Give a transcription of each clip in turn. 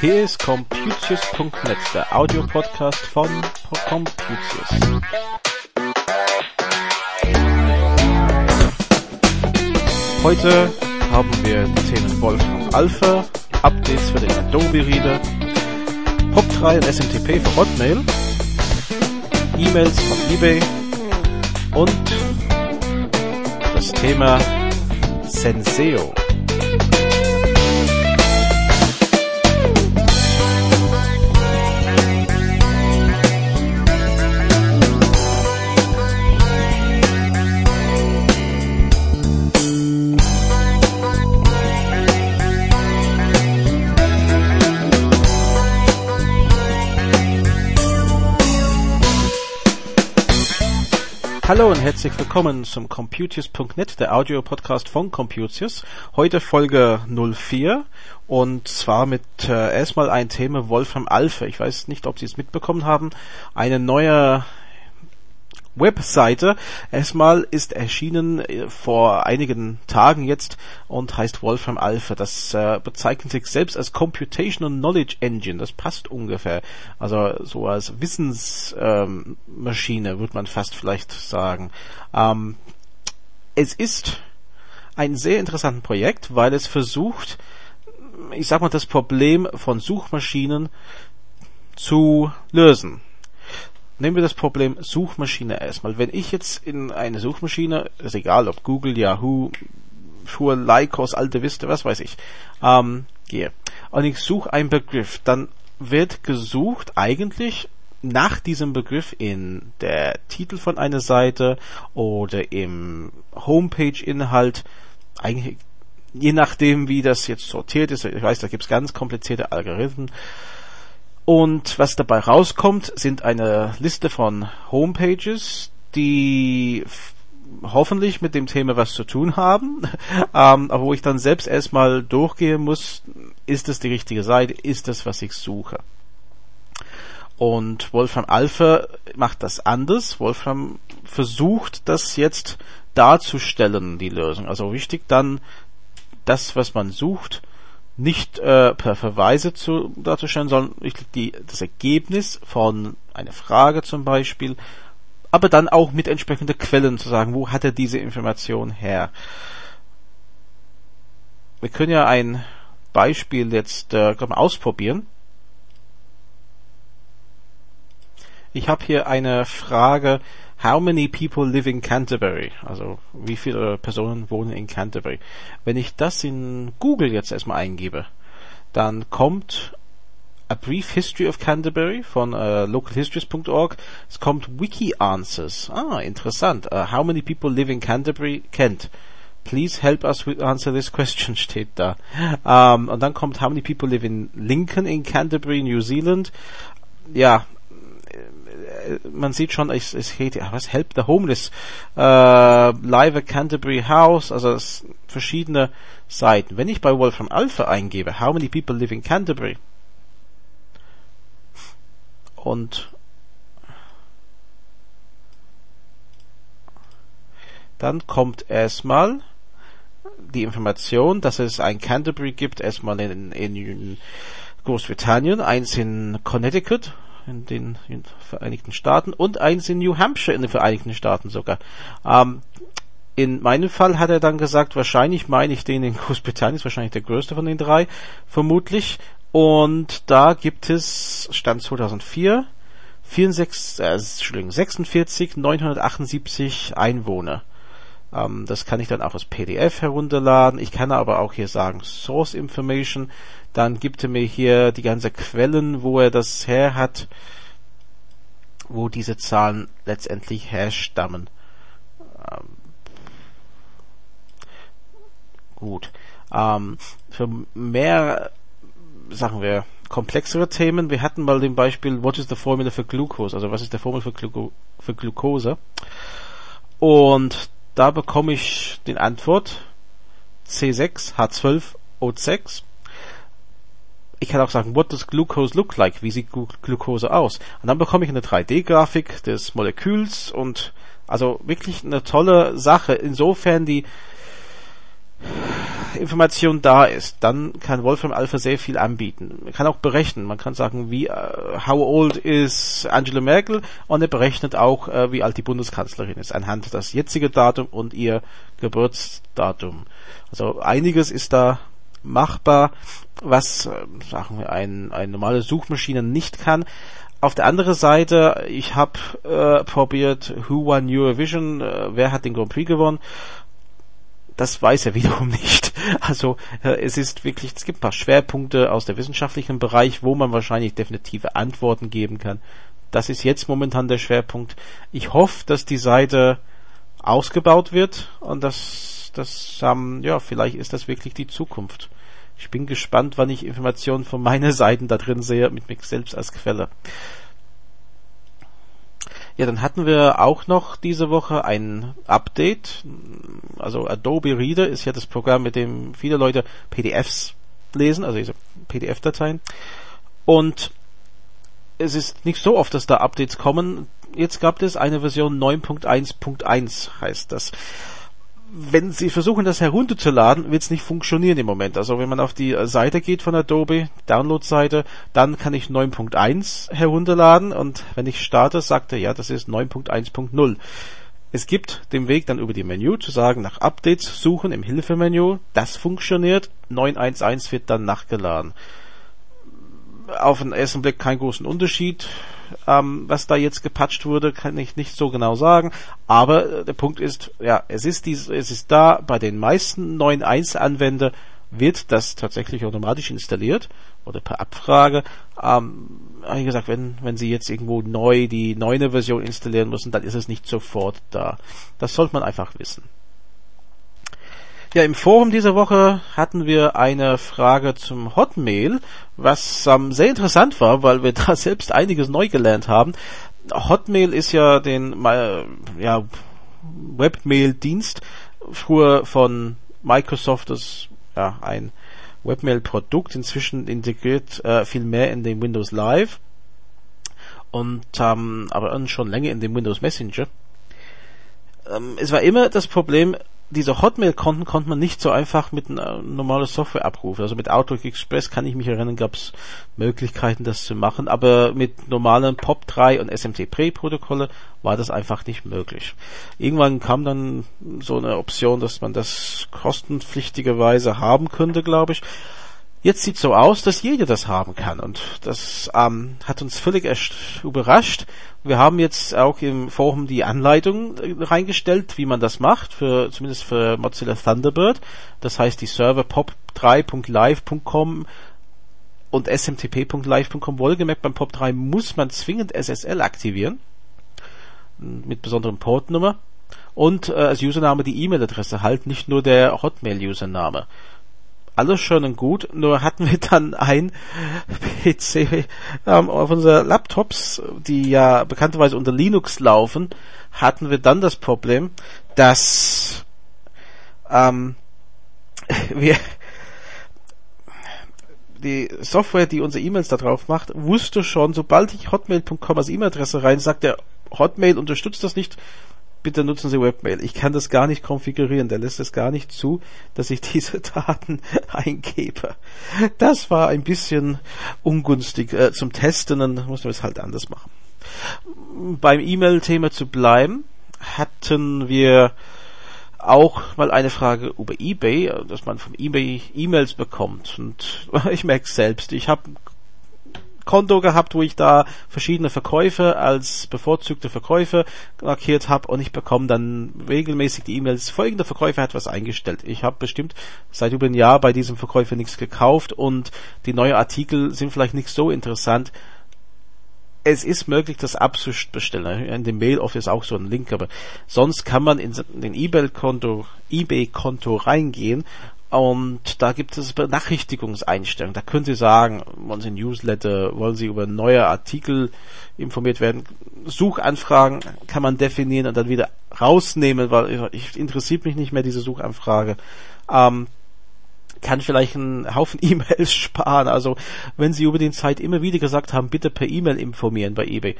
Hier ist Computius.net, der Audiopodcast von Computius. Heute haben wir die Themen Wolfram Alpha, Updates für den Adobe Reader, POP3 und SMTP für Hotmail, E-Mails von eBay und das Thema Senseo. Hallo und herzlich willkommen zum Computius.net, der Audio-Podcast von Computius. Heute Folge 04 und zwar mit äh, erstmal ein Thema Wolfram Alpha. Ich weiß nicht, ob Sie es mitbekommen haben. Eine neue Webseite. Erstmal ist erschienen äh, vor einigen Tagen jetzt und heißt Wolfram Alpha. Das äh, bezeichnet sich selbst als Computational Knowledge Engine. Das passt ungefähr. Also so als Wissensmaschine ähm, würde man fast vielleicht sagen. Ähm, es ist ein sehr interessantes Projekt, weil es versucht, ich sag mal, das Problem von Suchmaschinen zu lösen. Nehmen wir das Problem Suchmaschine erstmal. Wenn ich jetzt in eine Suchmaschine, ist egal ob Google, Yahoo, Shure, Lycos, Alte Vista, was weiß ich, ähm, gehe und ich suche einen Begriff, dann wird gesucht eigentlich nach diesem Begriff in der Titel von einer Seite oder im Homepage-Inhalt, eigentlich je nachdem, wie das jetzt sortiert ist. Ich weiß, da gibt es ganz komplizierte Algorithmen. Und was dabei rauskommt, sind eine Liste von Homepages, die hoffentlich mit dem Thema was zu tun haben, ähm, aber wo ich dann selbst erstmal durchgehen muss, ist es die richtige Seite, ist es, was ich suche. Und Wolfram Alpha macht das anders. Wolfram versucht das jetzt darzustellen, die Lösung. Also wichtig dann, das, was man sucht, nicht äh, per Verweise zu, darzustellen, sondern die, das Ergebnis von einer Frage zum Beispiel, aber dann auch mit entsprechenden Quellen zu sagen, wo hat er diese Information her. Wir können ja ein Beispiel jetzt äh, mal ausprobieren. Ich habe hier eine Frage, How many people live in Canterbury? Also wie viele Personen wohnen in Canterbury? Wenn ich das in Google jetzt erstmal eingebe, dann kommt A Brief History of Canterbury von uh, localhistories.org. Es kommt Wiki Answers. Ah, interessant. Uh, how many people live in Canterbury? Kent. Please help us answer this question steht da. Um, und dann kommt How many people live in Lincoln in Canterbury, New Zealand? Ja, man sieht schon, es, es geht, was Help the Homeless, äh, Live at Canterbury House, also es verschiedene Seiten. Wenn ich bei Wolfram Alpha eingebe, how many people live in Canterbury? Und dann kommt erstmal die Information, dass es ein Canterbury gibt, erstmal in, in Großbritannien, eins in Connecticut, in den, in den Vereinigten Staaten und eins in New Hampshire in den Vereinigten Staaten sogar. Ähm, in meinem Fall hat er dann gesagt, wahrscheinlich meine ich den in Großbritannien, ist wahrscheinlich der größte von den drei, vermutlich. Und da gibt es, Stand 2004, 64, äh, 46, 978 Einwohner. Ähm, das kann ich dann auch als PDF herunterladen. Ich kann aber auch hier sagen Source Information. Dann gibt er mir hier die ganze Quellen, wo er das her hat, wo diese Zahlen letztendlich herstammen. Ähm, gut. Ähm, für mehr, sagen wir, komplexere Themen, wir hatten mal den Beispiel, what is the formula for glucose? Also was ist der Formel für, Gluco für Glucose? Und da bekomme ich den Antwort C6H12O6 ich kann auch sagen, what does glucose look like? Wie sieht Glucose aus? Und dann bekomme ich eine 3D-Grafik des Moleküls und also wirklich eine tolle Sache. Insofern die Information da ist, dann kann Wolfram Alpha sehr viel anbieten. Man kann auch berechnen. Man kann sagen, wie uh, how old is Angela Merkel und er berechnet auch, uh, wie alt die Bundeskanzlerin ist anhand das jetzige Datum und ihr Geburtsdatum. Also einiges ist da machbar, was äh, sagen wir ein, eine normale Suchmaschine nicht kann. Auf der anderen Seite, ich habe äh, probiert, Who won Eurovision, äh, wer hat den Grand Prix gewonnen? Das weiß er wiederum nicht. Also äh, es ist wirklich, es gibt ein paar Schwerpunkte aus der wissenschaftlichen Bereich, wo man wahrscheinlich definitive Antworten geben kann. Das ist jetzt momentan der Schwerpunkt. Ich hoffe, dass die Seite ausgebaut wird und dass das, ähm, ja, vielleicht ist das wirklich die Zukunft. Ich bin gespannt, wann ich Informationen von meiner Seiten da drin sehe, mit mich selbst als Quelle. Ja, dann hatten wir auch noch diese Woche ein Update. Also Adobe Reader ist ja das Programm, mit dem viele Leute PDFs lesen, also diese PDF-Dateien. Und es ist nicht so oft, dass da Updates kommen. Jetzt gab es eine Version 9.1.1 heißt das wenn Sie versuchen, das herunterzuladen, wird es nicht funktionieren im Moment. Also wenn man auf die Seite geht von Adobe, Download-Seite, dann kann ich 9.1 herunterladen und wenn ich starte, sagt er, ja, das ist 9.1.0. Es gibt den Weg dann über die Menü zu sagen, nach Updates suchen im Hilfemenü. Das funktioniert. 9.1.1 wird dann nachgeladen. Auf den ersten Blick keinen großen Unterschied. Ähm, was da jetzt gepatcht wurde, kann ich nicht so genau sagen. Aber äh, der Punkt ist, ja, es ist dies, es ist da. Bei den meisten neuen 1-Anwender wird das tatsächlich automatisch installiert oder per Abfrage. Ähm, wie gesagt, wenn, wenn Sie jetzt irgendwo neu die neue Version installieren müssen, dann ist es nicht sofort da. Das sollte man einfach wissen. Ja, im Forum dieser Woche hatten wir eine Frage zum Hotmail, was ähm, sehr interessant war, weil wir da selbst einiges neu gelernt haben. Hotmail ist ja den äh, ja, Webmail-Dienst früher von Microsoft, das ja ein Webmail-Produkt, inzwischen integriert äh, viel mehr in den Windows Live und ähm, aber schon länger in den Windows Messenger. Ähm, es war immer das Problem, diese Hotmail-Konten konnte man nicht so einfach mit einer normalen Software abrufen. Also mit Outlook Express kann ich mich erinnern, gab es Möglichkeiten, das zu machen, aber mit normalen POP3 und SMTP-Protokolle war das einfach nicht möglich. Irgendwann kam dann so eine Option, dass man das kostenpflichtigerweise haben könnte, glaube ich. Jetzt sieht so aus, dass jeder das haben kann und das ähm, hat uns völlig überrascht. Wir haben jetzt auch im Forum die Anleitung äh, reingestellt, wie man das macht, für zumindest für Mozilla Thunderbird. Das heißt, die Server pop3.live.com und smtp.live.com wohlgemerkt beim POP3 muss man zwingend SSL aktivieren mit besonderem Portnummer und äh, als Username die E-Mail-Adresse halt nicht nur der Hotmail-Username alles schön und gut, nur hatten wir dann ein PC ähm, auf unseren Laptops, die ja bekannterweise unter Linux laufen, hatten wir dann das Problem, dass ähm, wir die Software, die unsere E-Mails da drauf macht, wusste schon, sobald ich hotmail.com als E-Mail-Adresse rein, sagt der Hotmail unterstützt das nicht, bitte nutzen Sie Webmail. Ich kann das gar nicht konfigurieren. Der lässt es gar nicht zu, dass ich diese Daten eingebe. Das war ein bisschen ungünstig äh, zum Testen, dann mussten wir es halt anders machen. Beim E-Mail-Thema zu bleiben, hatten wir auch mal eine Frage über eBay, dass man vom eBay E-Mails bekommt. Und ich merke selbst, ich habe Konto gehabt, wo ich da verschiedene Verkäufe als bevorzugte Verkäufe markiert habe und ich bekomme dann regelmäßig die E-Mails, folgender Verkäufer hat was eingestellt. Ich habe bestimmt seit über einem Jahr bei diesem Verkäufer nichts gekauft und die neuen Artikel sind vielleicht nicht so interessant. Es ist möglich, das abzubestellen. In dem Mail Office auch so ein Link, aber sonst kann man in den eBay-Konto eBay-Konto reingehen und da gibt es Benachrichtigungseinstellungen. Da können Sie sagen, wollen Sie Newsletter, wollen Sie über neue Artikel informiert werden. Suchanfragen kann man definieren und dann wieder rausnehmen, weil ich, interessiert mich nicht mehr diese Suchanfrage. Ähm, kann vielleicht einen Haufen E-Mails sparen. Also wenn Sie über die Zeit immer wieder gesagt haben, bitte per E-Mail informieren bei eBay.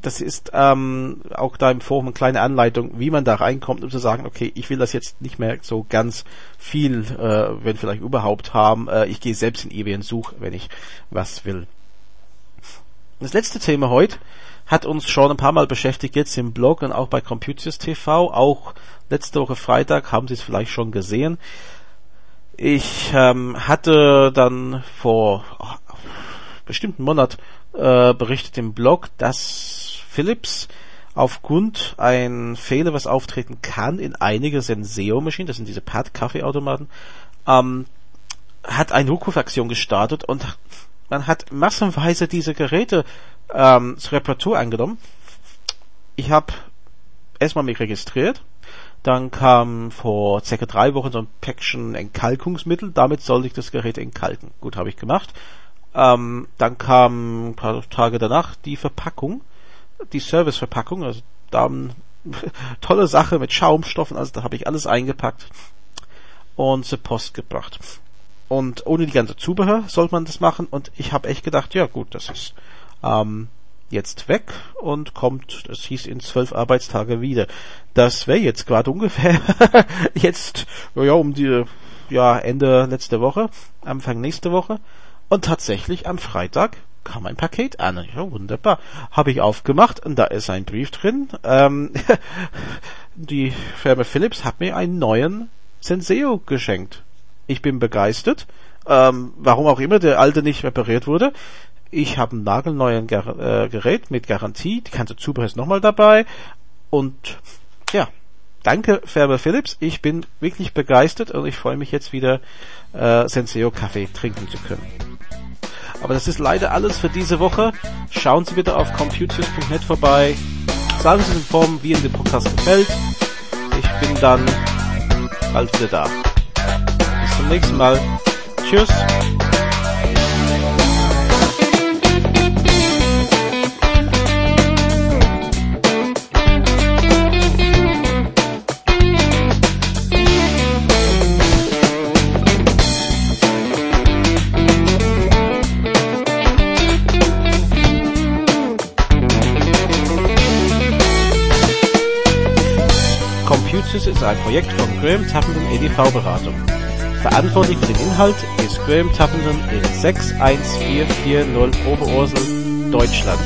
Das ist ähm, auch da im Forum eine kleine Anleitung, wie man da reinkommt, um zu sagen, okay, ich will das jetzt nicht mehr so ganz viel, äh, wenn vielleicht überhaupt haben. Äh, ich gehe selbst in eBay und suche, wenn ich was will. Das letzte Thema heute hat uns schon ein paar Mal beschäftigt, jetzt im Blog und auch bei Computers TV. Auch letzte Woche Freitag haben Sie es vielleicht schon gesehen. Ich ähm, hatte dann vor oh, bestimmten Monat äh, berichtet im Blog, dass Philips aufgrund ein Fehler, was auftreten kann in einige Senseo-Maschinen, das sind diese Pad-Kaffeeautomaten, ähm, hat eine Rückrufaktion gestartet und man hat massenweise diese Geräte ähm, zur Reparatur angenommen. Ich habe erstmal mich registriert, dann kam vor circa drei Wochen so ein Päckchen Entkalkungsmittel, damit sollte ich das Gerät entkalken. Gut, habe ich gemacht. Ähm, dann kam ein paar Tage danach die Verpackung, die Serviceverpackung, also da tolle Sache mit Schaumstoffen, also da habe ich alles eingepackt und zur Post gebracht. Und ohne die ganze Zubehör sollte man das machen. Und ich habe echt gedacht, ja gut, das ist ähm, jetzt weg und kommt, das hieß in zwölf Arbeitstage wieder. Das wäre jetzt gerade ungefähr jetzt, ja, um die, ja, Ende letzte Woche, Anfang nächste Woche. Und tatsächlich am Freitag kam ein Paket an. Ja, wunderbar. Habe ich aufgemacht und da ist ein Brief drin. Ähm, die Firma Philips hat mir einen neuen Senseo geschenkt. Ich bin begeistert. Ähm, warum auch immer der alte nicht repariert wurde. Ich habe ein nagelneues Ger äh, Gerät mit Garantie. Die ganze Zubehör ist nochmal dabei. Und ja, danke Färber Philips. Ich bin wirklich begeistert und ich freue mich jetzt wieder äh, Senseo Kaffee trinken zu können. Aber das ist leider alles für diese Woche. Schauen Sie bitte auf computers.net vorbei. Sagen Sie in Form, wie Ihnen der Podcast gefällt. Ich bin dann bald wieder da zum nächsten Mal. Tschüss. Ein Projekt von Graham Tappenden EDV Beratung. Verantwortlich für den Inhalt ist Graham Tappenden in 61440 Oberursel, Deutschland.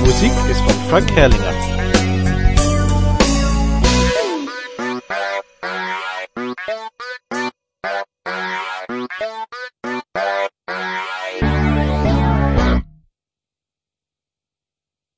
Musik ist von Frank Herrlinger.